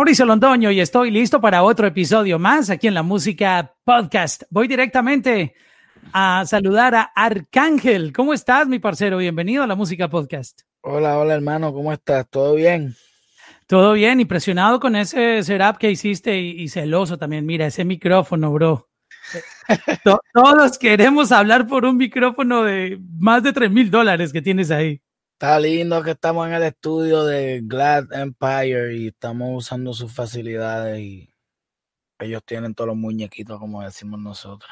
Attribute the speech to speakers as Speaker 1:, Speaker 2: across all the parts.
Speaker 1: Mauricio Londoño y estoy listo para otro episodio más aquí en la Música Podcast. Voy directamente a saludar a Arcángel. ¿Cómo estás, mi parcero? Bienvenido a la Música Podcast.
Speaker 2: Hola, hola, hermano. ¿Cómo estás? ¿Todo bien?
Speaker 1: Todo bien, impresionado con ese setup que hiciste y, celoso también. Mira, ese micrófono, bro. Todos queremos hablar por un micrófono de más de 3 mil dólares que tienes ahí.
Speaker 2: Está lindo que estamos en el estudio de Glad Empire y estamos usando sus facilidades y ellos tienen todos los muñequitos, como decimos nosotros.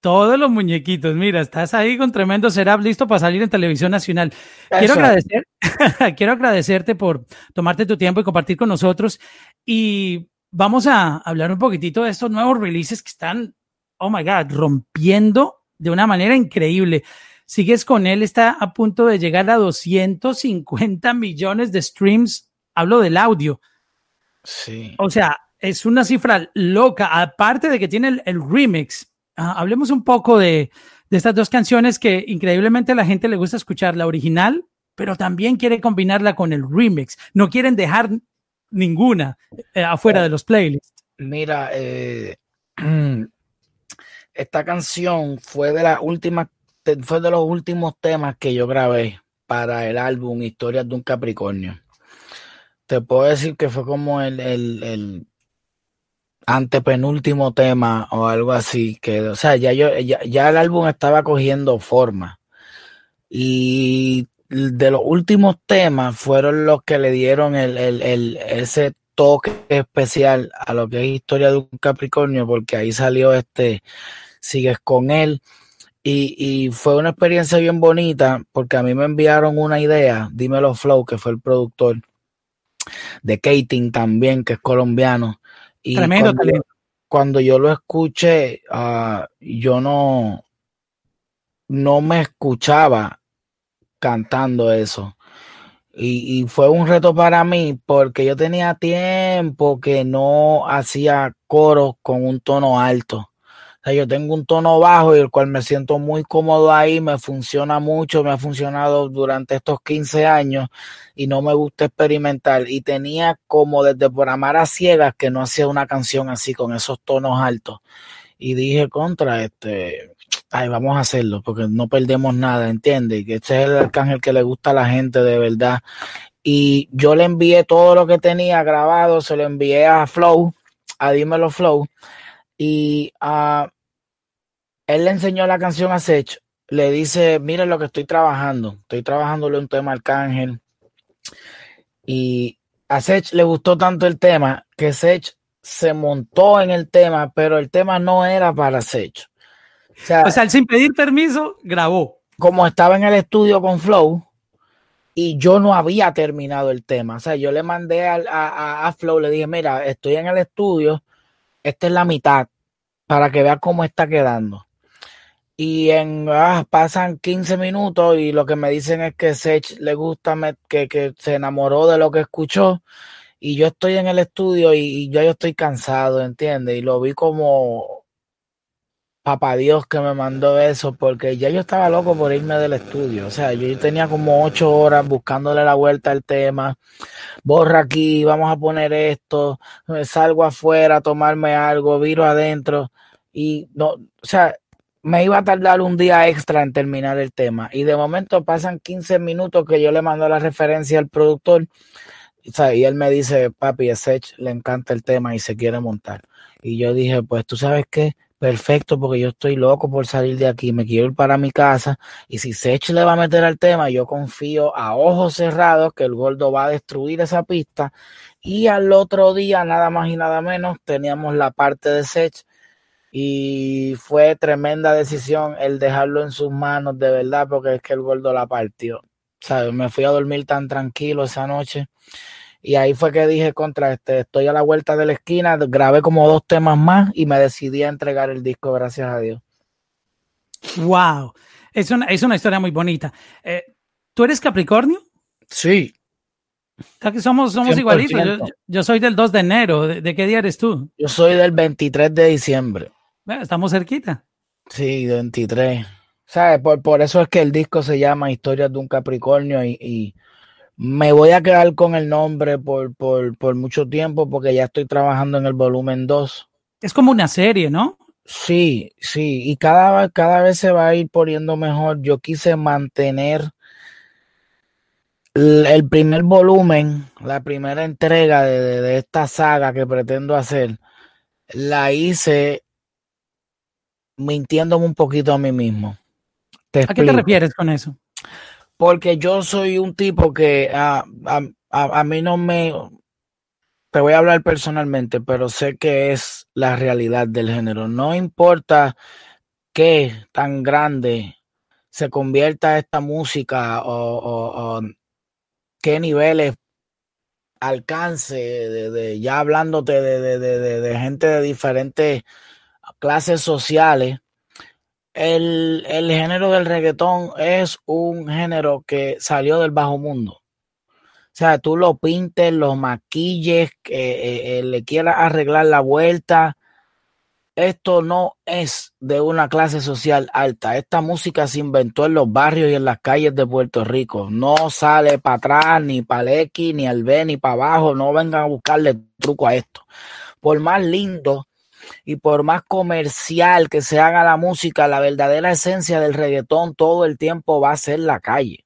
Speaker 1: Todos los muñequitos, mira, estás ahí con tremendo setup listo para salir en televisión nacional. Quiero agradecer, quiero agradecerte por tomarte tu tiempo y compartir con nosotros. Y vamos a hablar un poquitito de estos nuevos releases que están, oh my God, rompiendo de una manera increíble sigues con él, está a punto de llegar a 250 millones de streams. Hablo del audio.
Speaker 2: Sí.
Speaker 1: O sea, es una cifra loca. Aparte de que tiene el, remix, ah, hablemos un poco de, estas dos canciones que increíblemente a la gente le gusta escuchar, la original, pero también quiere combinarla con el remix. No quieren dejar ninguna eh, afuera de los playlists.
Speaker 2: Mira, eh, esta canción fue de las últimas fue de los últimos temas que yo grabé para el álbum Historias de un Capricornio. Te puedo decir que fue como el, el, antepenúltimo tema o algo así, que, o sea, ya, yo, ya, el álbum estaba cogiendo forma. Y de los últimos temas fueron los que le dieron el, el, ese toque especial a lo que es historia de un Capricornio, porque ahí salió este Sigues con él, y, fue una experiencia bien bonita porque a mí me enviaron una idea, Dímelo Flow, que fue el productor de Kating también, que es colombiano. Y
Speaker 1: Tremendo
Speaker 2: cuando, cuando yo lo escuché, ah, yo no, no me escuchaba cantando eso. Y, y, fue un reto para mí porque yo tenía tiempo que no hacía coros con un tono alto yo tengo un tono bajo y el cual me siento muy cómodo ahí, me funciona mucho, me ha funcionado durante estos 15 años y no me gusta experimentar. Y tenía como desde por amar a ciegas que no hacía una canción así con esos tonos altos. Y dije contra este, ay, vamos a hacerlo porque no perdemos nada, ¿entiendes? Que este es el arcángel que le gusta a la gente de verdad. Y yo le envié todo lo que tenía grabado, se lo envié a Flow, a Dímelo Flow y uh, él le enseñó la canción a Sech, le dice, miren lo que estoy trabajando, estoy trabajándole un tema Arcángel. Y a Sech le gustó tanto el tema que Sech se montó en el tema, pero el tema no era para Sech.
Speaker 1: O sea, o sea, sin pedir permiso, grabó.
Speaker 2: Como estaba en el estudio con Flow y yo no había terminado el tema. O sea, yo le mandé a, a Flow, le dije, mira, estoy en el estudio, esta es la mitad para que vea cómo está quedando. Y en ah, pasan 15 minutos y lo que me dicen es que Sech le gusta, que, que, se enamoró de lo que escuchó. Y yo estoy en el estudio y, yo, yo estoy cansado, ¿entiendes? Y lo vi como papá Dios que me mandó eso, porque ya yo estaba loco por irme del estudio. O sea, yo tenía como ocho horas buscándole la vuelta al tema. Borra aquí, vamos a poner esto, salgo afuera a tomarme algo, viro adentro y no, o sea, me iba a tardar un día extra en terminar el tema. Y de momento pasan 15 minutos que yo le mando la referencia al productor. y él me dice, papi, a Sech le encanta el tema y se quiere montar. Y yo dije, pues tú sabes qué, perfecto, porque yo estoy loco por salir de aquí, me quiero ir para mi casa. Y si Sech le va a meter al tema, yo confío a ojos cerrados que el gordo va a destruir esa pista. Y al otro día, nada más y nada menos, teníamos la parte de Sech y fue tremenda decisión el dejarlo en sus manos de verdad porque es que el gordo la partió. ¿Sabes? Me fui a dormir tan tranquilo esa noche y ahí fue que dije contra este, estoy a la vuelta de la esquina, grabé como dos temas más y me decidí a entregar el disco, gracias a Dios.
Speaker 1: Wow, es una, es una historia muy bonita. Eh, ¿Tú eres Capricornio?
Speaker 2: Sí.
Speaker 1: que somos, somos igualitos. Yo, soy del 2 de enero. ¿De, qué día eres tú?
Speaker 2: Yo soy del 23 de diciembre
Speaker 1: estamos cerquita.
Speaker 2: Sí, 23. ¿Sabes? Por, por eso es que el disco se llama Historias de un Capricornio y, Me voy a quedar con el nombre por, por, por mucho tiempo porque ya estoy trabajando en el volumen 2.
Speaker 1: Es como una serie, ¿no?
Speaker 2: Sí, sí, y cada, cada vez se va a ir poniendo mejor. Yo quise mantener el primer volumen, la primera entrega de, esta saga que pretendo hacer, la hice mintiéndome un poquito a mí mismo.
Speaker 1: ¿A qué te refieres con eso?
Speaker 2: Porque yo soy un tipo que a, a mí no me... Te voy a hablar personalmente, pero sé que es la realidad del género. No importa qué tan grande se convierta esta música o, qué niveles alcance, de, ya hablándote de, de, gente de diferentes clases sociales, el, el, género del reggaetón es un género que salió del bajo mundo. O sea, tú lo pintes, lo maquilles, eh, eh, le quieras arreglar la vuelta. Esto no es de una clase social alta. Esta música se inventó en los barrios y en las calles de Puerto Rico. No sale para atrás, ni para el X, ni al B, ni para abajo. No vengan a buscarle truco a esto. Por más lindo y por más comercial que se haga la música, la verdadera esencia del reggaetón todo el tiempo va a ser la calle.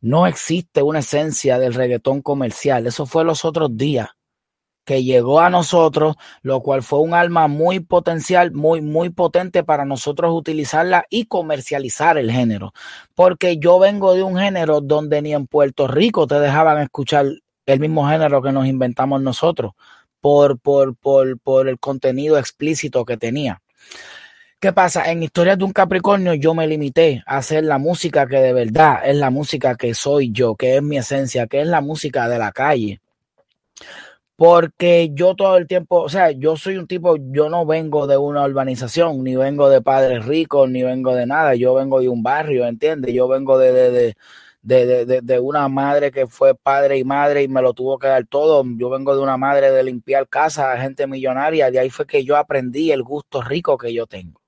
Speaker 2: No existe una esencia del reggaetón comercial. Eso fue los otros días que llegó a nosotros, lo cual fue un alma muy potencial, muy, muy potente para nosotros utilizarla y comercializar el género. Porque yo vengo de un género donde ni en Puerto Rico te dejaban escuchar el mismo género que nos inventamos nosotros por, por, por, por el contenido explícito que tenía. ¿Qué pasa? En Historias de un Capricornio yo me limité a hacer la música que de verdad es la música que soy yo, que es mi esencia, que es la música de la calle. Porque yo todo el tiempo, o sea, yo soy un tipo, yo no vengo de una urbanización, ni vengo de padres ricos, ni vengo de nada, yo vengo de un barrio, ¿entiendes? Yo vengo de, de, de, de, de, una madre que fue padre y madre y me lo tuvo que dar todo. Yo vengo de una madre de limpiar casa, gente millonaria, de ahí fue que yo aprendí el gusto rico que yo tengo.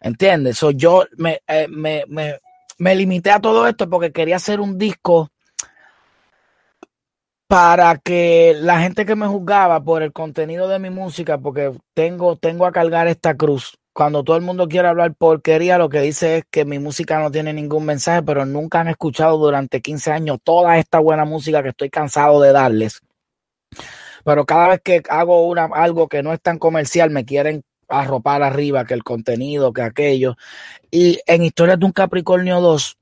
Speaker 2: ¿Entiendes? So, yo eh, me, me, me, limité a todo esto porque quería hacer un disco para que la gente que me juzgaba por el contenido de mi música, porque tengo, tengo a cargar esta cruz. Cuando todo el mundo quiere hablar porquería, lo que dice es que mi música no tiene ningún mensaje, pero nunca han escuchado durante 15 años toda esta buena música que estoy cansado de darles. Pero cada vez que hago una, algo que no es tan comercial, me quieren arropar arriba que el contenido, que aquello. Y en Historias de un Capricornio 2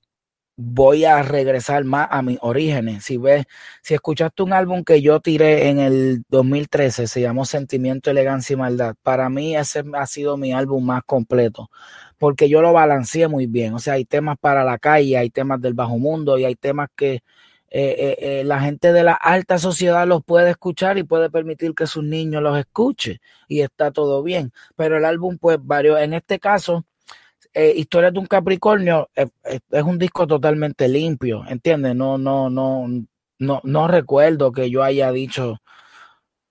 Speaker 2: voy a regresar más a mis orígenes. Si ves, si escuchaste un álbum que yo tiré en el 2013, se llamó Sentimiento, Elegancia y Maldad. Para mí ese ha sido mi álbum más completo, porque yo lo balanceé muy bien. O sea, hay temas para la calle, hay temas del bajo mundo y hay temas que eh, eh, eh, la gente de la alta sociedad los puede escuchar y puede permitir que sus niños los escuche y está todo bien. Pero el álbum, pues, varios, en este caso, Historia de un Capricornio es un disco totalmente limpio, ¿entiendes? No, no, no, no, no recuerdo que yo haya dicho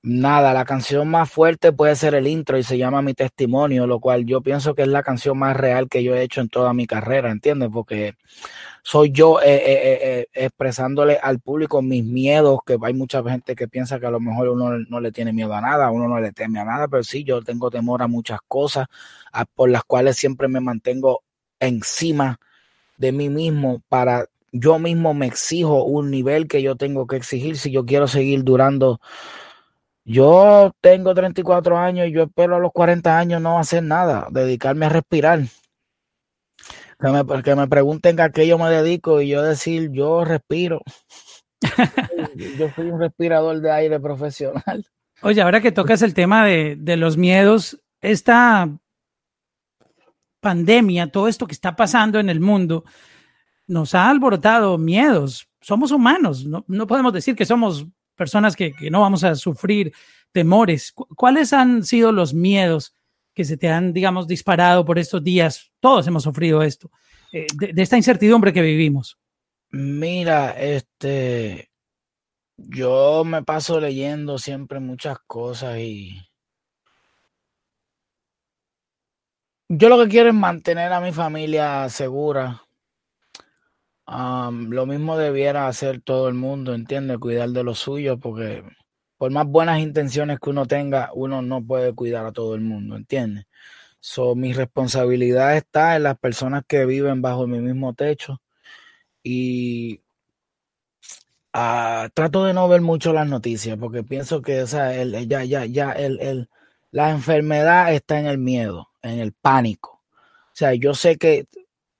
Speaker 2: nada. La canción más fuerte puede ser el intro y se llama Mi Testimonio, lo cual yo pienso que es la canción más real que yo he hecho en toda mi carrera, ¿entiendes? Porque soy yo eh, eh, eh, expresándole al público mis miedos, que hay mucha gente que piensa que a lo mejor uno no le tiene miedo a nada, uno no le teme a nada, pero sí, yo tengo temor a muchas cosas por las cuales siempre me mantengo encima de mí mismo para yo mismo me exijo un nivel que yo tengo que exigir si yo quiero seguir durando. Yo tengo 34 años y yo espero a los 40 años no hacer nada, dedicarme a respirar. Que me, que me pregunten a qué yo me dedico y yo decir, yo respiro. yo soy un respirador de aire profesional.
Speaker 1: Oye, ahora que tocas el tema de, de los miedos, esta pandemia, todo esto que está pasando en el mundo, nos ha alborotado miedos. Somos humanos, no, no podemos decir que somos personas que, no vamos a sufrir temores. ¿Cuáles han sido los miedos que se te han, digamos, disparado por estos días. Todos hemos sufrido esto, eh, de, esta incertidumbre que vivimos.
Speaker 2: Mira, este, yo me paso leyendo siempre muchas cosas y yo lo que quiero es mantener a mi familia segura. Lo mismo debiera hacer todo el mundo, ¿entiendes? Cuidar de lo suyo, porque por más buenas intenciones que uno tenga, uno no puede cuidar a todo el mundo, ¿entiendes? So, mi responsabilidad está en las personas que viven bajo mi mismo techo y ah, trato de no ver mucho las noticias porque pienso que o sea, ya, ya, ya el, el, la enfermedad está en el miedo, en el pánico. O sea, yo sé que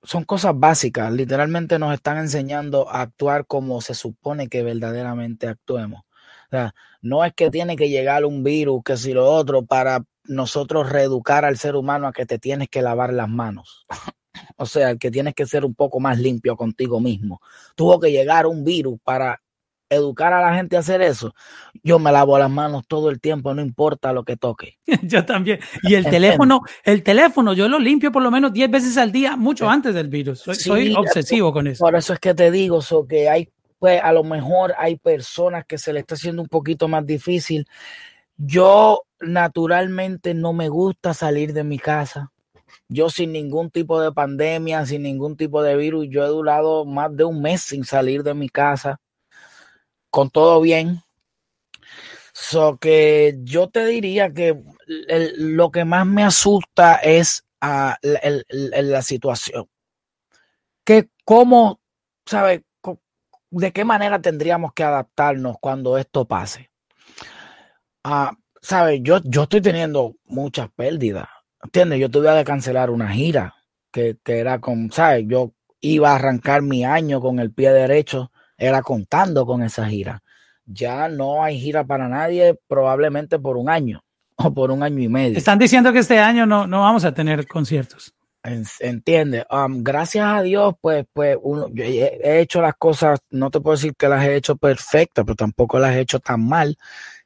Speaker 2: son cosas básicas, literalmente nos están enseñando a actuar como se supone que verdaderamente actuemos. O sea, no es que tiene que llegar un virus, que si lo otro, para nosotros reeducar al ser humano a que te tienes que lavar las manos. o sea, que tienes que ser un poco más limpio contigo mismo. Tuvo que llegar un virus para educar a la gente a hacer eso. Yo me lavo las manos todo el tiempo, no importa lo que toque.
Speaker 1: yo también. Y el teléfono, el teléfono, yo lo limpio por lo menos 10 veces al día, mucho antes del virus. Soy, obsesivo con eso.
Speaker 2: Por eso es que te digo, so que hay, pues a lo mejor hay personas que se le está haciendo un poquito más difícil. Yo naturalmente no me gusta salir de mi casa. Yo sin ningún tipo de pandemia, sin ningún tipo de virus, yo he durado más de un mes sin salir de mi casa, con todo bien. So que yo te diría que lo que más me asusta es uh, la situación. Que cómo, ¿sabe? ¿De qué manera tendríamos que adaptarnos cuando esto pase? Uh, ¿sabes? Yo, yo estoy teniendo muchas pérdidas, ¿entiendes? Yo tuve que cancelar una gira que, que era con, ¿sabes? Yo iba a arrancar mi año con el pie derecho, era contando con esa gira. Ya no hay gira para nadie, probablemente por un año o por un año y medio.
Speaker 1: Están diciendo que este año no, no vamos a tener conciertos.
Speaker 2: Entiende, um, gracias a Dios, pues, pues uno, he, he, hecho las cosas, no te puedo decir que las he hecho perfectas, pero tampoco las he hecho tan mal.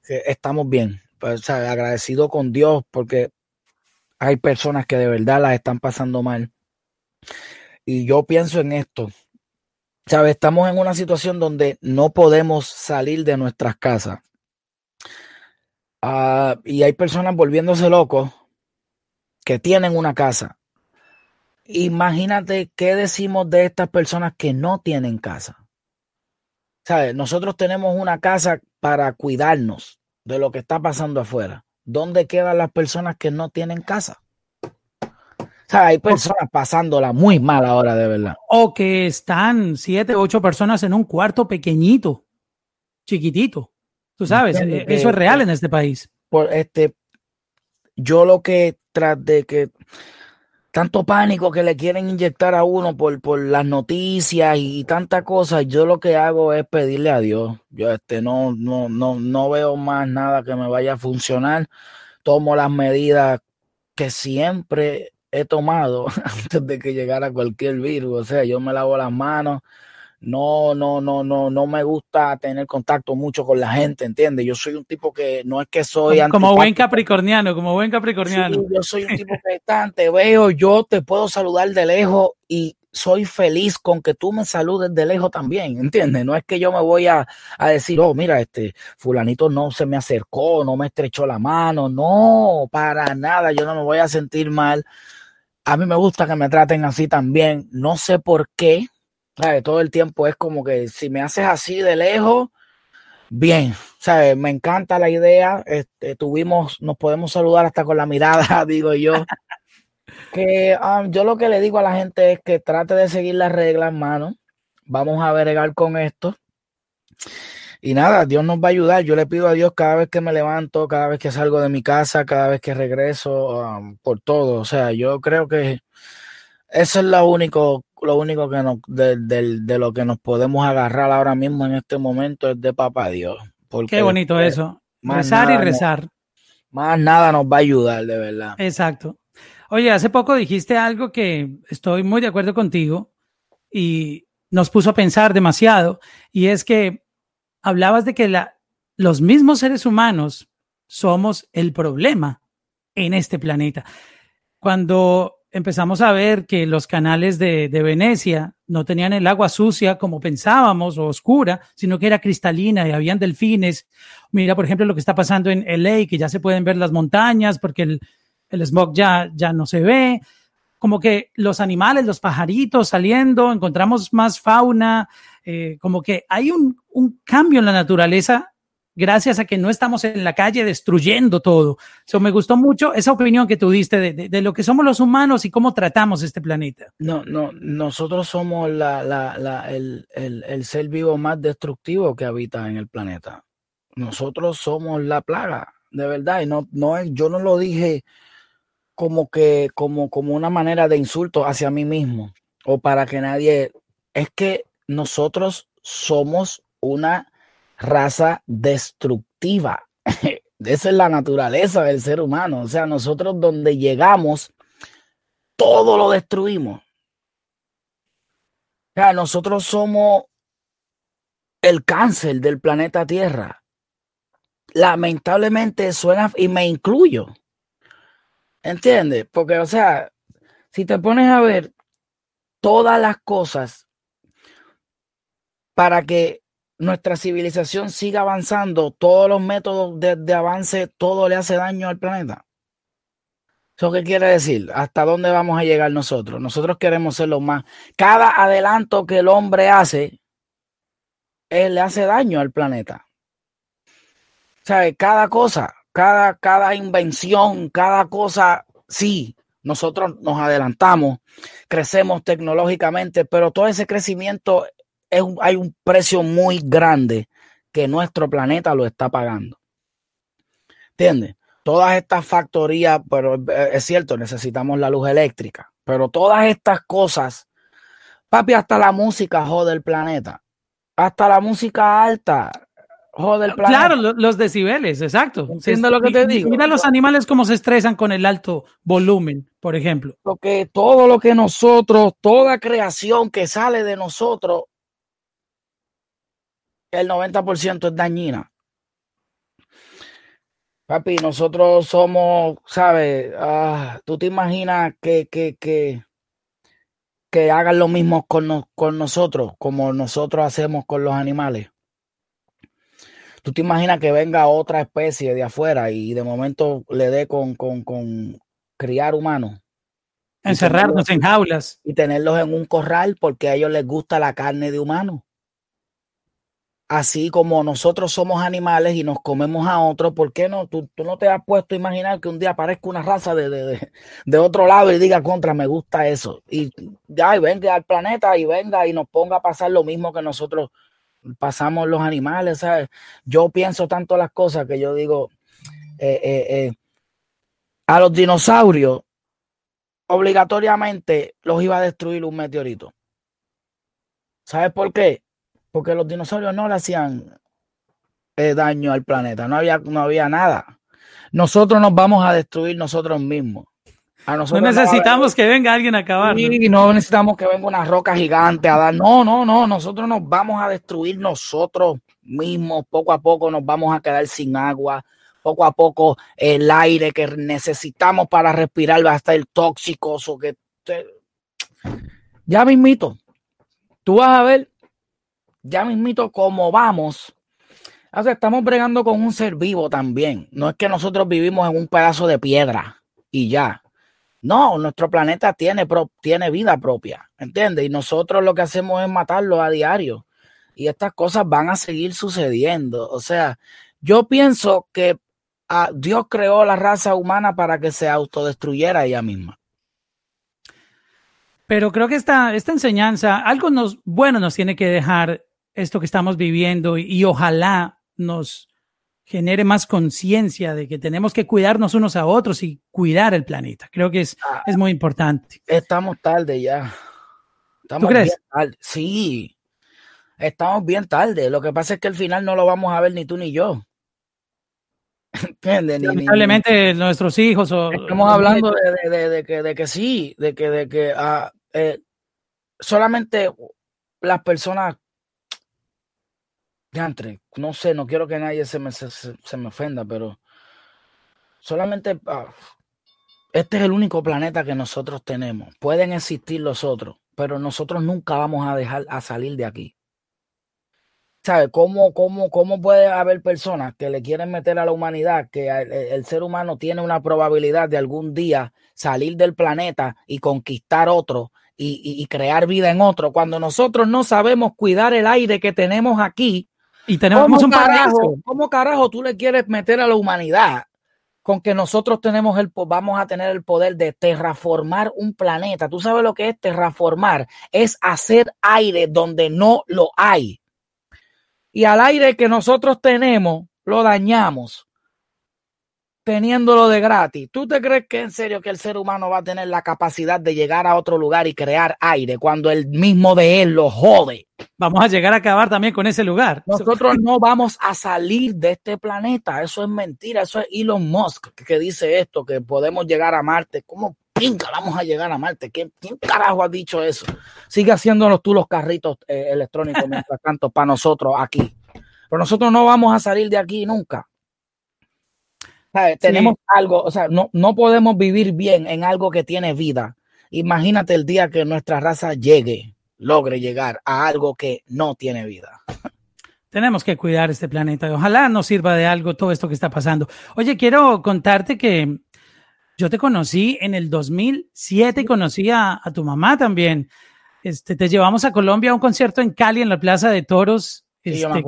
Speaker 2: Estamos bien, pues, agradecido con Dios porque hay personas que de verdad las están pasando mal. Y yo pienso en esto. Estamos en una situación donde no podemos salir de nuestras casas. Uh, y hay personas volviéndose locos que tienen una casa. Imagínate qué decimos de estas personas que no tienen casa. ¿Sabes? Nosotros tenemos una casa para cuidarnos de lo que está pasando afuera. ¿Dónde quedan las personas que no tienen casa? O sea, hay personas pasándola muy mal ahora, de verdad.
Speaker 1: O que están siete, ocho personas en un cuarto pequeñito, chiquitito. Tú sabes, e, eso es real en este país.
Speaker 2: Por este, yo lo que tras de que tanto pánico que le quieren inyectar a uno por, por las noticias y, tanta cosa, yo lo que hago es pedirle a Dios. Yo este no, no, no, no veo más nada que me vaya a funcionar. Tomo las medidas que siempre he tomado antes de que llegara cualquier virus. O sea, yo me lavo las manos, no, no, no, no, no me gusta tener contacto mucho con la gente, ¿entiendes? Yo soy un tipo que no es que soy
Speaker 1: como, buen capricorniano, como buen capricorniano.
Speaker 2: yo soy un tipo que te veo, yo te puedo saludar de lejos y soy feliz con que tú me saludes de lejos también, ¿entiendes? No es que yo me voy a, a, decir, oh, mira, este fulanito no se me acercó, no me estrechó la mano, no, para nada, yo no me voy a sentir mal. A mí me gusta que me traten así también, no sé por qué, todo el tiempo es como que si me haces así de lejos, bien, ¿sabes? Me encanta la idea. Este, tuvimos, nos podemos saludar hasta con la mirada, digo yo. que um, yo lo que le digo a la gente es que trate de seguir las reglas, hermano. Vamos a bregar con esto. Y nada, Dios nos va a ayudar. Yo le pido a Dios cada vez que me levanto, cada vez que salgo de mi casa, cada vez que regreso, um, por todo. O sea, yo creo que eso es lo único, lo único que nos, de, de, lo que nos podemos agarrar ahora mismo en este momento es de papá Dios.
Speaker 1: Porque Qué bonito eso. Rezar y rezar.
Speaker 2: más nada nos va a ayudar, de verdad.
Speaker 1: Exacto. Oye, hace poco dijiste algo que estoy muy de acuerdo contigo y nos puso a pensar demasiado, y es que hablabas de que los mismos seres humanos somos el problema en este planeta. Cuando empezamos a ver que los canales de, de, Venecia no tenían el agua sucia como pensábamos o oscura, sino que era cristalina y habían delfines. Mira, por ejemplo, lo que está pasando en LA, que ya se pueden ver las montañas porque el, el smog ya, ya no se ve. como que los animales, los pajaritos saliendo, encontramos más fauna, eh, como que hay un, un cambio en la naturaleza gracias a que no estamos en la calle destruyendo todo. So, me gustó mucho esa opinión que tú diste de, de, lo que somos los humanos y cómo tratamos este planeta.
Speaker 2: No, no, nosotros somos la, la, el, el, el, ser vivo más destructivo que habita en el planeta. Nosotros somos la plaga, de verdad, y no, no yo no lo dije como que, como, como una manera de insulto hacia mí mismo o para que nadie, es que nosotros somos una raza destructiva. Esa es la naturaleza del ser humano. O sea, nosotros donde llegamos, todo lo destruimos. O sea, nosotros somos el cáncer del planeta Tierra. Lamentablemente suena, y me incluyo. ¿Entiendes? Porque, o sea, si te pones a ver todas las cosas para que nuestra civilización siga avanzando, todos los métodos de, avance, todo le hace daño al planeta. ¿Eso qué quiere decir? ¿Hasta dónde vamos a llegar nosotros? Nosotros queremos ser los más. Cada adelanto que el hombre hace, él le hace daño al planeta. ¿Sabe? Cada cosa, cada, cada invención, cada cosa, sí, nosotros nos adelantamos, crecemos tecnológicamente, pero todo ese crecimiento es un, hay un precio muy grande que nuestro planeta lo está pagando. ¿Entiendes? Todas estas factorías, pero es cierto, necesitamos la luz eléctrica, pero todas estas cosas, papi, hasta la música jode el planeta. Hasta la música alta jode el planeta.
Speaker 1: Claro, los decibeles, exacto. Siendo lo que te digo. Mira los animales cómo se estresan con el alto volumen, por ejemplo.
Speaker 2: Porque todo lo que nosotros, toda creación que sale de nosotros, el 90% es dañina. Papi, nosotros somos, ¿sabes? Ah, ¿Tú te imaginas que, que, que, que hagan lo mismo con, no, con nosotros, como nosotros hacemos con los animales? ¿Tú te imaginas que venga otra especie de afuera y de momento le dé con, con, con criar humanos?
Speaker 1: Encerrarnos en jaulas.
Speaker 2: Y tenerlos en un corral porque a ellos les gusta la carne de humano así como nosotros somos animales y nos comemos a otros, ¿por qué no? Tú, tú, no te has puesto a imaginar que un día aparezca una raza de, de, de, otro lado y diga contra, me gusta eso. Y ya, venga al planeta y venga y nos ponga a pasar lo mismo que nosotros pasamos los animales, ¿sabes? Yo pienso tanto las cosas que yo digo, eh, eh, eh, a los dinosaurios, obligatoriamente los iba a destruir un meteorito. ¿Sabes por qué? Porque los dinosaurios no le hacían eh, daño al planeta, no había, no había nada. Nosotros nos vamos a destruir nosotros mismos.
Speaker 1: A nosotros no necesitamos que venga alguien a acabar.
Speaker 2: Y no necesitamos que venga una roca gigante a dar. No, no, no. Nosotros nos vamos a destruir nosotros mismos. Poco a poco nos vamos a quedar sin agua. Poco a poco el aire que necesitamos para respirar va a estar tóxico. Que te... Ya mismito. Tú vas a ver ya mismito como vamos, o sea, estamos bregando con un ser vivo también. No es que nosotros vivimos en un pedazo de piedra y ya. No, nuestro planeta tiene, pro, tiene vida propia, ¿entiendes? Y nosotros lo que hacemos es matarlo a diario. Y estas cosas van a seguir sucediendo. O sea, yo pienso que ah, Dios creó la raza humana para que se autodestruyera ella misma.
Speaker 1: Pero creo que esta, esta enseñanza, algo nos, bueno nos tiene que dejar esto que estamos viviendo y, y ojalá nos genere más conciencia de que tenemos que cuidarnos unos a otros y cuidar el planeta. Creo que es, ah, es muy importante.
Speaker 2: Estamos tarde ya. Estamos
Speaker 1: ¿Tú crees?
Speaker 2: Tarde. Sí, estamos bien tarde. Lo que pasa es que al final no lo vamos a ver ni tú ni yo.
Speaker 1: ¿Entiendes? Lamentablemente nuestros hijos o...
Speaker 2: Estamos hablando de, de, de, de, que, de que sí, de que, de que uh, eh, solamente las personas No sé, no quiero que nadie se me, se, se me ofenda, pero solamente uh, este es el único planeta que nosotros tenemos. Pueden existir los otros, pero nosotros nunca vamos a dejar a salir de aquí. ¿Sabe? ¿Cómo, cómo, ¿Cómo puede haber personas que le quieren meter a la humanidad que el, ser humano tiene una probabilidad de algún día salir del planeta y conquistar otro y, crear vida en otro, cuando nosotros no sabemos cuidar el aire que tenemos aquí?
Speaker 1: Y tenemos un
Speaker 2: carajo, ¿Cómo carajo tú le quieres meter a la humanidad con que nosotros tenemos el, vamos a tener el poder de terraformar un planeta? ¿Tú sabes lo que es terraformar? Es hacer aire donde no lo hay y al aire que nosotros tenemos lo dañamos teniéndolo de gratis. ¿Tú te crees que en serio que el ser humano va a tener la capacidad de llegar a otro lugar y crear aire cuando el mismo de él lo jode?
Speaker 1: Vamos a llegar a acabar también con ese lugar.
Speaker 2: Nosotros no vamos a salir de este planeta. Eso es mentira. Eso es Elon Musk que dice esto, que podemos llegar a Marte. ¿Cómo pinga vamos a llegar a Marte? ¿Quién, carajo ha dicho eso? Sigue haciéndonos tú los carritos eh, electrónicos mientras tanto para nosotros aquí. Pero nosotros no vamos a salir de aquí nunca. Tenemos algo, o sea, no, no podemos vivir bien en algo que tiene vida. Imagínate el día que nuestra raza llegue, logre llegar a algo que no tiene vida.
Speaker 1: Tenemos que cuidar este planeta. Ojalá nos sirva de algo todo esto que está pasando. Oye, quiero contarte que yo te conocí en el 2007 y conocí a, tu mamá también. Este, te llevamos a Colombia a un concierto en Cali, en la Plaza de Toros.
Speaker 2: Este, me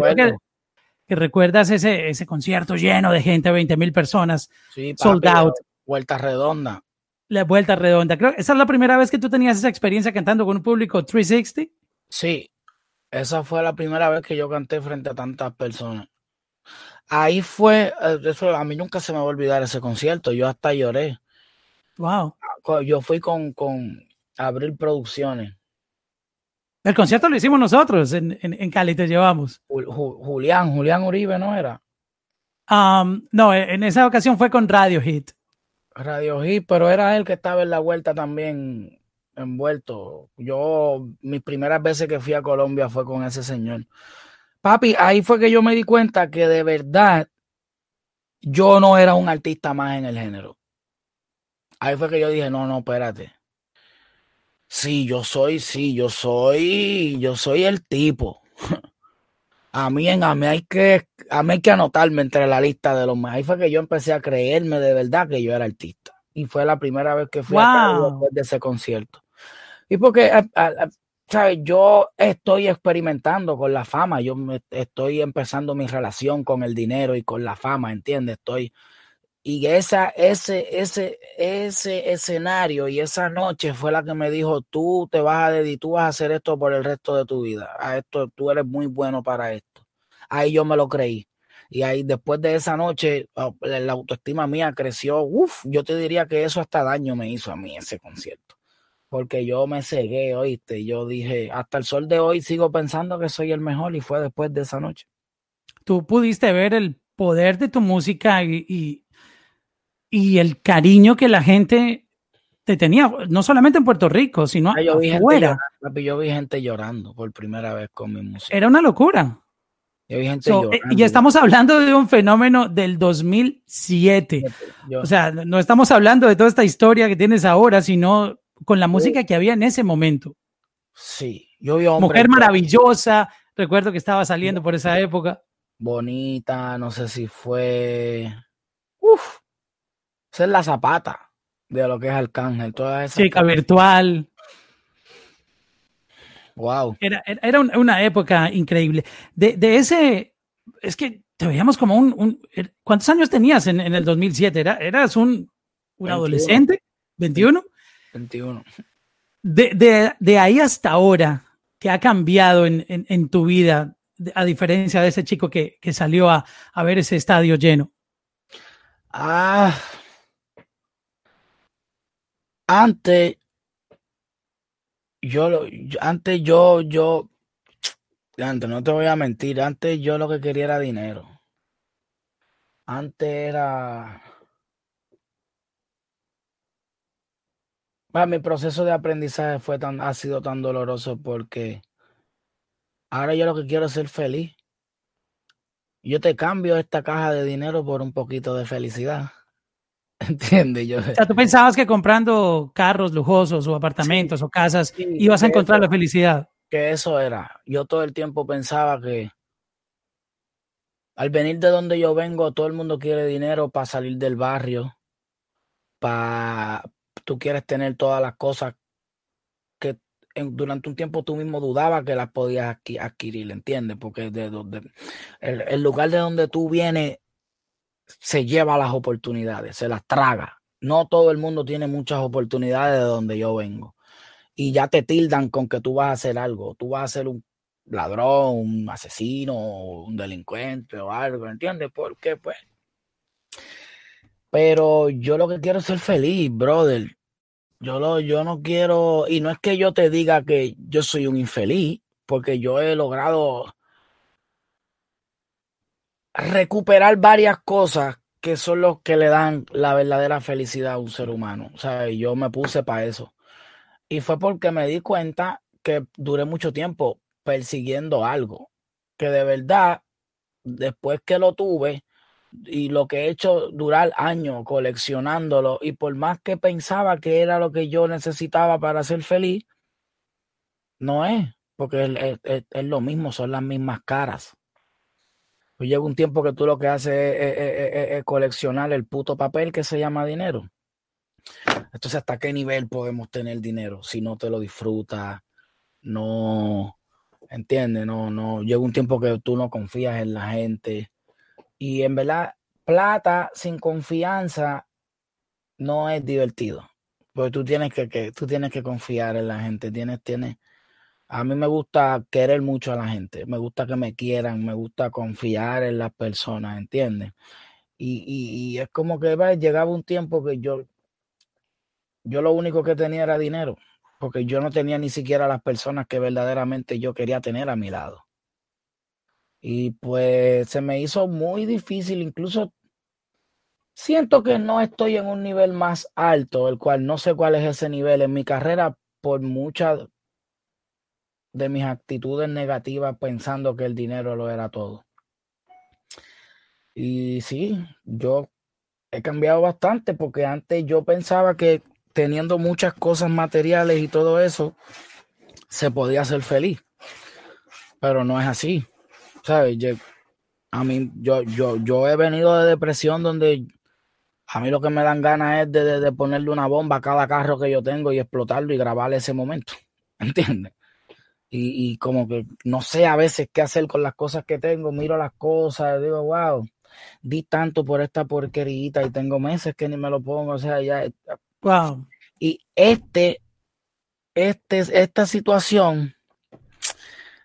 Speaker 1: que recuerdas ese, ese concierto lleno de gente, 20 mil personas, sold out.
Speaker 2: Vuelta redonda.
Speaker 1: La vuelta redonda. Creo esa es la primera vez que tú tenías esa experiencia cantando con un público 360.
Speaker 2: Sí, esa fue la primera vez que yo canté frente a tantas personas. Ahí fue, eh, eso, a mí nunca se me va a olvidar ese concierto, yo hasta lloré.
Speaker 1: Wow.
Speaker 2: Yo fui con, con Abril Producciones.
Speaker 1: El concierto lo hicimos nosotros en, en, Cali, te llevamos.
Speaker 2: Julián, Julián Uribe, ¿no era?
Speaker 1: Um, no, en esa ocasión fue con Radio Hit.
Speaker 2: Radio Hit, pero era él que estaba en la vuelta también envuelto. Yo, mis primeras veces que fui a Colombia fue con ese señor. Papi, ahí fue que yo me di cuenta que de verdad yo no era un artista más en el género. Ahí fue que yo dije, no, no, espérate. Sí, yo soy, sí, yo soy, yo soy el tipo. A mí, en, a mí hay que, a mí hay que anotarme entre la lista de los más. Ahí fue que yo empecé a creerme de verdad que yo era artista. Y fue la primera vez que fui a después de ese concierto. Y porque, ¿sabes? Yo estoy experimentando con la fama. Yo me, estoy empezando mi relación con el dinero y con la fama, ¿entiendes? Estoy, y esa, ese, ese, ese escenario y esa noche fue la que me dijo, tú te vas a dedicar, tú vas a hacer esto por el resto de tu vida. A esto, tú eres muy bueno para esto. Ahí yo me lo creí. Y ahí después de esa noche, oh, la autoestima mía creció. Uf, yo te diría que eso hasta daño me hizo a mí ese concierto. Porque yo me cegué, oíste. Yo dije, hasta el sol de hoy sigo pensando que soy el mejor y fue después de esa noche.
Speaker 1: Tú pudiste ver el poder de tu música y el cariño que la gente te tenía, no solamente en Puerto Rico, sino
Speaker 2: yo vi afuera. yo vi gente llorando por primera vez con mi música.
Speaker 1: Era una locura.
Speaker 2: Yo vi gente llorando.
Speaker 1: Y estamos hablando de un fenómeno del 2007. o sea, no estamos hablando de toda esta historia que tienes ahora, sino con la música que había en ese momento.
Speaker 2: Sí, yo vi
Speaker 1: Mujer maravillosa, recuerdo que estaba saliendo por esa época.
Speaker 2: Bonita, no sé si fue... Uf, esa es la zapata de lo que es Arcángel. Toda esa
Speaker 1: Chica virtual.
Speaker 2: Wow.
Speaker 1: Era, era una época increíble. De, de, ese, es que te veíamos como un, er, ¿cuántos años tenías en, en el 2007? ¿Era, ¿Eras un, un adolescente? ¿21?
Speaker 2: 21.
Speaker 1: De, de, de, ahí hasta ahora, ¿qué ha cambiado en, en, en tu vida, a diferencia de ese chico que, que salió a, a ver ese estadio lleno?
Speaker 2: Ah, antes, yo, antes yo, yo, antes no te voy a mentir, antes yo lo que quería era dinero. Antes era... mi proceso de aprendizaje fue tan, ha sido tan doloroso porque ahora yo lo que quiero es ser feliz. Yo te cambio esta caja de dinero por un poquito de felicidad. Entiende, yo. O
Speaker 1: sea, tú pensabas que comprando carros lujosos o apartamentos o casas ibas a encontrar la felicidad.
Speaker 2: Que eso era. Yo todo el tiempo pensaba que al venir de donde yo vengo, todo el mundo quiere dinero para salir del barrio, para tú quieres tener todas las cosas que durante un tiempo tú mismo dudabas que las podías adquirir, ¿entiendes? Porque de, donde el, lugar de donde tú vienes se lleva las oportunidades, se las traga. No todo el mundo tiene muchas oportunidades de donde yo vengo. Y ya te tildan con que tú vas a hacer algo. Tú vas a ser un ladrón, un asesino, un delincuente o algo, ¿entiendes? Porque pues pero yo lo que quiero es ser feliz, brother. Yo, lo, yo no quiero, y no es que yo te diga que yo soy un infeliz, porque yo he logrado recuperar varias cosas que son los que le dan la verdadera felicidad a un ser humano. O sea, yo me puse para eso. Y fue porque me di cuenta que duré mucho tiempo persiguiendo algo, que de verdad, después que lo tuve, y lo que he hecho durar años coleccionándolo y por más que pensaba que era lo que yo necesitaba para ser feliz, no es, porque es, lo mismo, son las mismas caras. Pues llega un tiempo que tú lo que haces es, coleccionar el puto papel que se llama dinero. Entonces, ¿hasta qué nivel podemos tener dinero si no te lo disfrutas? No, ¿entiendes? No, no, llega un tiempo que tú no confías en la gente y en verdad, plata sin confianza no es divertido. Porque tú tienes que, tú tienes que confiar en la gente. Tienes, tienes. A mí me gusta querer mucho a la gente. Me gusta que me quieran. Me gusta confiar en las personas, ¿entiendes? Y, es como que llegaba un tiempo que yo, yo lo único que tenía era dinero. Porque yo no tenía ni siquiera las personas que verdaderamente yo quería tener a mi lado. Y pues se me hizo muy difícil, incluso siento que no estoy en un nivel más alto, el cual no sé cuál es ese nivel en mi carrera por muchas de mis actitudes negativas pensando que el dinero lo era todo. Y sí, yo he cambiado bastante porque antes yo pensaba que teniendo muchas cosas materiales y todo eso, se podía ser feliz. Pero no es así. ¿sabes? a mí, yo, yo, yo he venido de depresión donde a mí lo que me dan ganas es de, ponerle una bomba a cada carro que yo tengo y explotarlo y grabar ese momento, ¿entiendes? Y, como que no sé a veces qué hacer con las cosas que tengo, miro las cosas, digo, wow, di tanto por esta porquerita y tengo meses que ni me lo pongo, o sea, ya. Wow. Y este, este, esta situación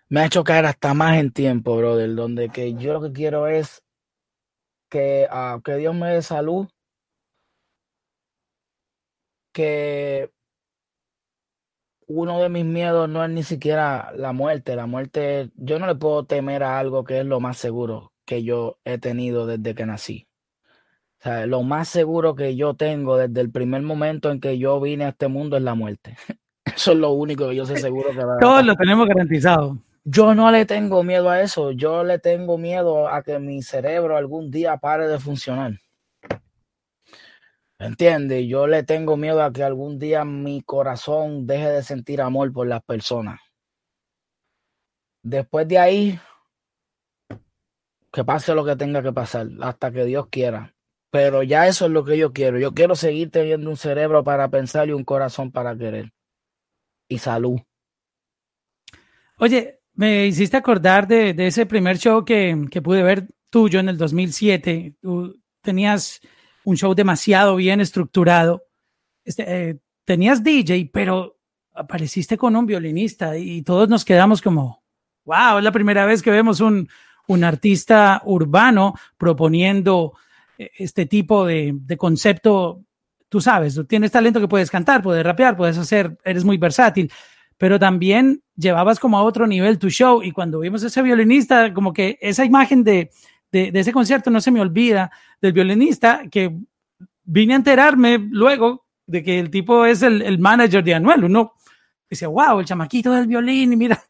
Speaker 2: me ha hecho caer hasta más en tiempo, brother, donde que yo lo que quiero es que, uh, que Dios me dé salud, que uno de mis miedos no es ni siquiera la muerte, la muerte, yo no le puedo temer a algo que es lo más seguro que yo he tenido desde que nací. O sea, lo más seguro que yo tengo desde el primer momento en que yo vine a este mundo es la muerte. Eso es lo único que yo sé seguro que va a
Speaker 1: Todos lo tenemos garantizado.
Speaker 2: Yo no le tengo miedo a eso, yo le tengo miedo a que mi cerebro algún día pare de funcionar. ¿Entiendes? Yo le tengo miedo a que algún día mi corazón deje de sentir amor por las personas. Después de ahí, que pase lo que tenga que pasar, hasta que Dios quiera. Pero ya eso es lo que yo quiero. Yo quiero seguir teniendo un cerebro para pensar y un corazón para querer. Y salud.
Speaker 1: Oye, me hiciste acordar de, ese primer show que, pude ver tuyo en el 2007. Tú tenías un show demasiado bien estructurado. Este, eh, tenías DJ, pero apareciste con un violinista y todos nos quedamos como, wow, es la primera vez que vemos un, un artista urbano proponiendo eh, este tipo de, de, concepto. Tú sabes, tú tienes talento que puedes cantar, puedes rapear, puedes hacer, eres muy versátil, pero también llevabas como a otro nivel tu show y cuando vimos ese violinista, como que esa imagen de, de, ese concierto no se me olvida del violinista que vine a enterarme luego de que el tipo es el, el manager de Anuel, uno dice, wow, el chamaquito del violín, y mira,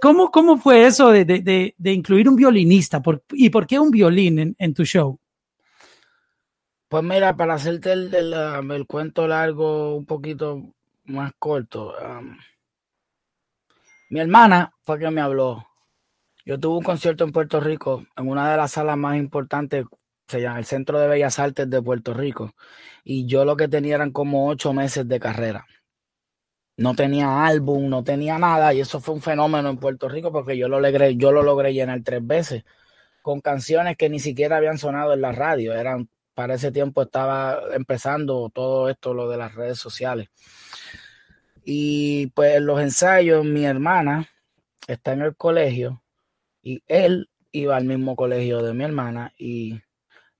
Speaker 1: ¿cómo, cómo fue eso de, de, de incluir un violinista? ¿Por, ¿Y por qué un violín en, en tu show?
Speaker 2: Pues mira, para hacerte el, el, el, cuento largo, un poquito más corto, mi hermana fue que me habló. Yo tuve un concierto en Puerto Rico, en una de las salas más importantes, se llama el Centro de Bellas Artes de Puerto Rico, y yo lo que tenía eran como ocho meses de carrera. No tenía álbum, no tenía nada, y eso fue un fenómeno en Puerto Rico porque yo lo logré, yo lo logré llenar tres veces con canciones que ni siquiera habían sonado en la radio, eran para ese tiempo estaba empezando todo esto, lo de las redes sociales. Y pues en los ensayos, mi hermana está en el colegio y él iba al mismo colegio de mi hermana y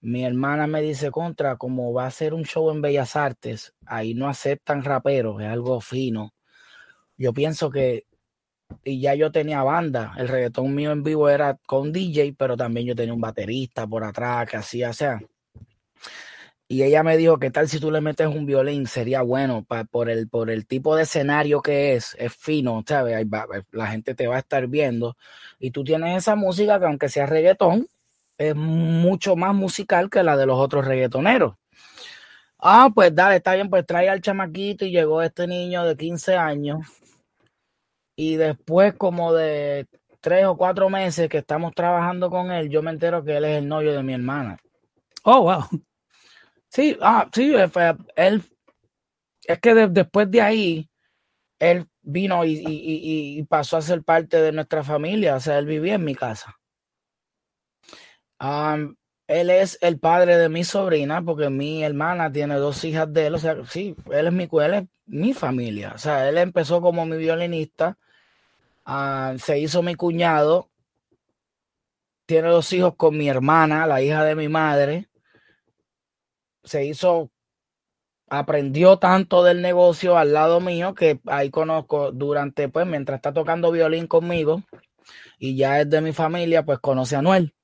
Speaker 2: mi hermana me dice contra, como va a ser un show en Bellas Artes, ahí no aceptan raperos, es algo fino. Yo pienso que, y ya yo tenía banda, el reggaetón mío en vivo era con DJ, pero también yo tenía un baterista por atrás que hacía, o sea, y ella me dijo, ¿qué tal si tú le metes un violín? Sería bueno por, el, por el tipo de escenario que es, es fino, ¿sabes? la gente te va a estar viendo. Y tú tienes esa música que aunque sea reggaetón, es mucho más musical que la de los otros reggaetoneros. Ah, pues dale, está bien, pues trae al chamaquito y llegó este niño de 15 años. Y después como de tres o cuatro meses que estamos trabajando con él, yo me entero que él es el novio de mi hermana.
Speaker 1: Oh, wow.
Speaker 2: Sí, ah, sí, eh, él, es que después de ahí, él vino y, pasó a ser parte de nuestra familia, o sea, él vivía en mi casa. él es el padre de mi sobrina, porque mi hermana tiene dos hijas de él, o sea, sí, él es mi, él mi familia, o sea, él empezó como mi violinista, ah, se hizo mi cuñado, tiene dos hijos con mi hermana, la hija de mi madre, se hizo, aprendió tanto del negocio al lado mío que ahí conozco durante, pues, mientras está tocando violín conmigo y ya es de mi familia, pues conoce a Anuel.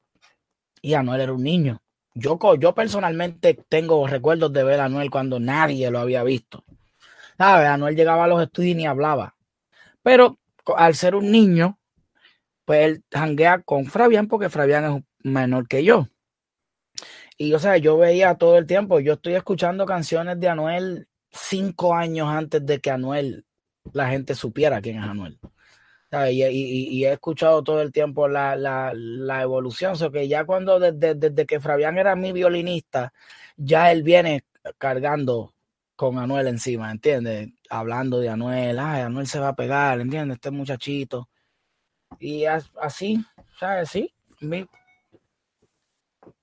Speaker 2: Y Anuel era un niño. Yo, yo personalmente tengo recuerdos de ver a Anuel cuando nadie lo había visto. ¿Sabes? Anuel llegaba a los estudios y ni hablaba. Pero al ser un niño, pues él janguea con Fabián porque Fabián es menor que yo. Y o sea, yo veía todo el tiempo, yo estoy escuchando canciones de Anuel cinco años antes de que Anuel, la gente supiera quién es Anuel. Y, he escuchado todo el tiempo la, evolución, o que ya cuando desde, desde que Fabián era mi violinista, ya él viene cargando con Anuel encima, ¿entiendes? Hablando de Anuel, ay, Anuel se va a pegar, ¿entiendes? Este muchachito. Y así, ¿sabes? Sí,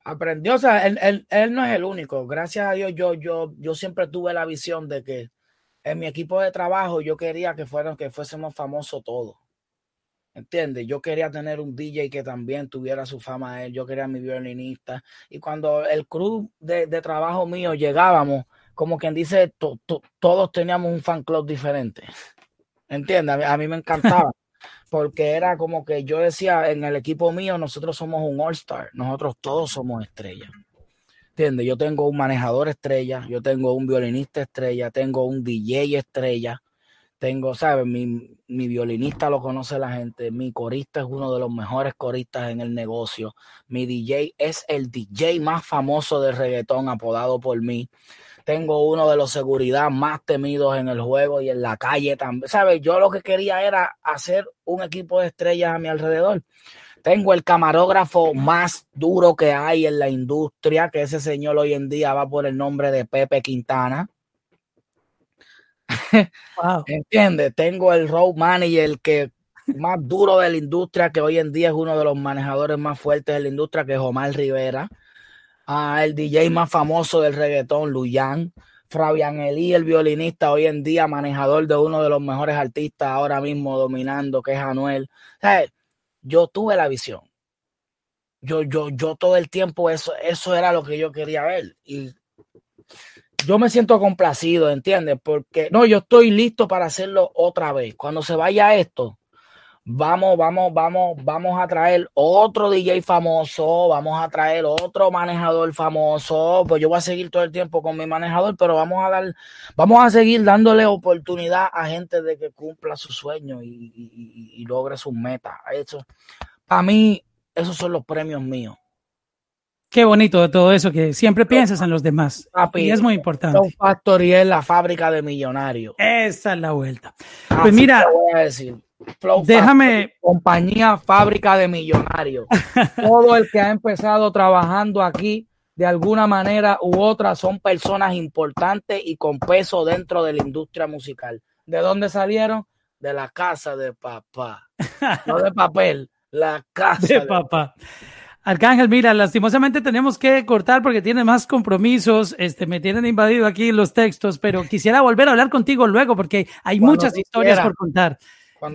Speaker 2: aprendió, o sea, él, no es el único. Gracias a Dios, yo, yo, yo siempre tuve la visión de que en mi equipo de trabajo yo quería que fueran, que fuésemos famosos todos. ¿Entiendes? Yo quería tener un DJ que también tuviera su fama él. Yo quería mi violinista. Y cuando el crew de, trabajo mío llegábamos, como quien dice, todos teníamos un fan club diferente. ¿Entiendes? a mí me encantaba porque era como que yo decía, en el equipo mío nosotros somos un all-star, nosotros todos somos estrellas. ¿Entiendes? Yo tengo un manejador estrella, yo tengo un violinista estrella, tengo un DJ estrella, tengo, ¿sabes? Mi, mi violinista lo conoce la gente, mi corista es uno de los mejores coristas en el negocio, mi DJ es el DJ más famoso de reggaetón apodado por mí tengo uno de los seguridad más temidos en el juego y en la calle también. ¿Sabes? Yo lo que quería era hacer un equipo de estrellas a mi alrededor. Tengo el camarógrafo más duro que hay en la industria, que ese señor hoy en día va por el nombre de Pepe Quintana. Wow. ¿Entiendes? Tengo el road manager que más duro de la industria, que hoy en día es uno de los manejadores más fuertes de la industria, que es Omar Rivera el DJ más famoso del reggaetón, Luyan. Fabián Elí, el violinista, hoy en día manejador de uno de los mejores artistas ahora mismo dominando, que es Anuel. yo tuve la visión. Yo, yo, yo todo el tiempo eso, eso era lo que yo quería ver. Y yo me siento complacido, ¿entiendes? Porque no, yo estoy listo para hacerlo otra vez. Cuando se vaya esto, vamos, vamos, vamos, vamos a traer otro DJ famoso, vamos a traer otro manejador famoso, pues yo voy a seguir todo el tiempo con mi manejador, pero vamos a dar, vamos a seguir dándole oportunidad a gente de que cumpla sus sueños y, logre sus metas. Eso, para mí, esos son los premios míos.
Speaker 1: Qué bonito de todo eso, que siempre piensas en los demás. y es muy importante.
Speaker 2: Flow Factory es la fábrica de millonarios.
Speaker 1: Esa es la vuelta. pues mira,
Speaker 2: voy a decir. déjame. compañía fábrica de millonarios. Todo el que ha empezado trabajando aquí de alguna manera u otra son personas importantes y con peso dentro de la industria musical. ¿De dónde salieron? De la casa de papá. no de papel, la casa
Speaker 1: de, papá. Arcángel, mira, lastimosamente tenemos que cortar porque tiene más compromisos. Este, me tienen invadido aquí los textos, pero quisiera volver a hablar contigo luego porque hay muchas historias por contar.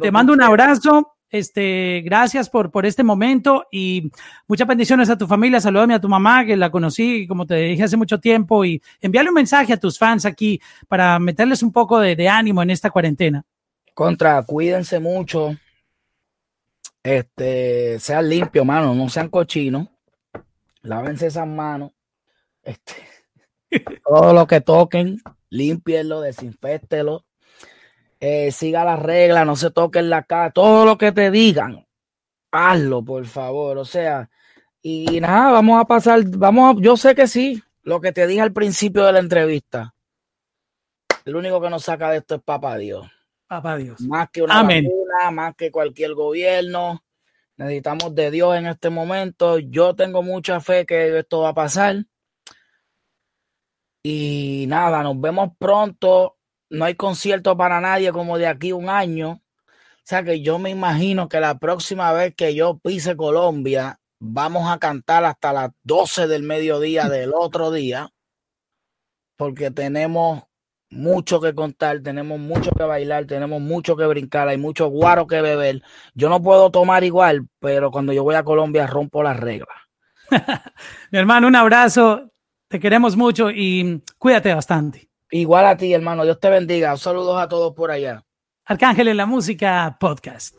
Speaker 1: Te mando un abrazo este, gracias por, por este momento y muchas bendiciones a tu familia. Salúdame a tu mamá, que la conocí, como te dije hace mucho tiempo, y envíale un mensaje a tus fans aquí para meterles un poco de, ánimo en esta cuarentena.
Speaker 2: Contra, cuídense mucho. Este, sean limpios, mano, no sean cochinos. Lávense esas manos. Este, todo lo que toquen, limpienlo, desinfectelo eh, siga las reglas, no se toque en la cara, todo lo que te digan, hazlo, por favor. O sea, y nada, vamos a pasar, vamos a, yo sé que sí, lo que te dije al principio de la entrevista. El único que nos saca de esto es Papá Dios.
Speaker 1: Papá Dios.
Speaker 2: Más que una vacuna, más que cualquier gobierno. Necesitamos de Dios en este momento. Yo tengo mucha fe que esto va a pasar. Y nada, nos vemos pronto no hay concierto para nadie como de aquí un año. O sea que yo me imagino que la próxima vez que yo pise Colombia, vamos a cantar hasta las 12 del mediodía del otro día, porque tenemos mucho que contar, tenemos mucho que bailar, tenemos mucho que brincar, hay mucho guaro que beber. Yo no puedo tomar igual, pero cuando yo voy a Colombia rompo las reglas.
Speaker 1: Mi hermano, un abrazo, te queremos mucho y cuídate bastante.
Speaker 2: Igual a ti, hermano. Dios te bendiga. Saludos a todos por allá.
Speaker 1: Arcángel en la música podcast.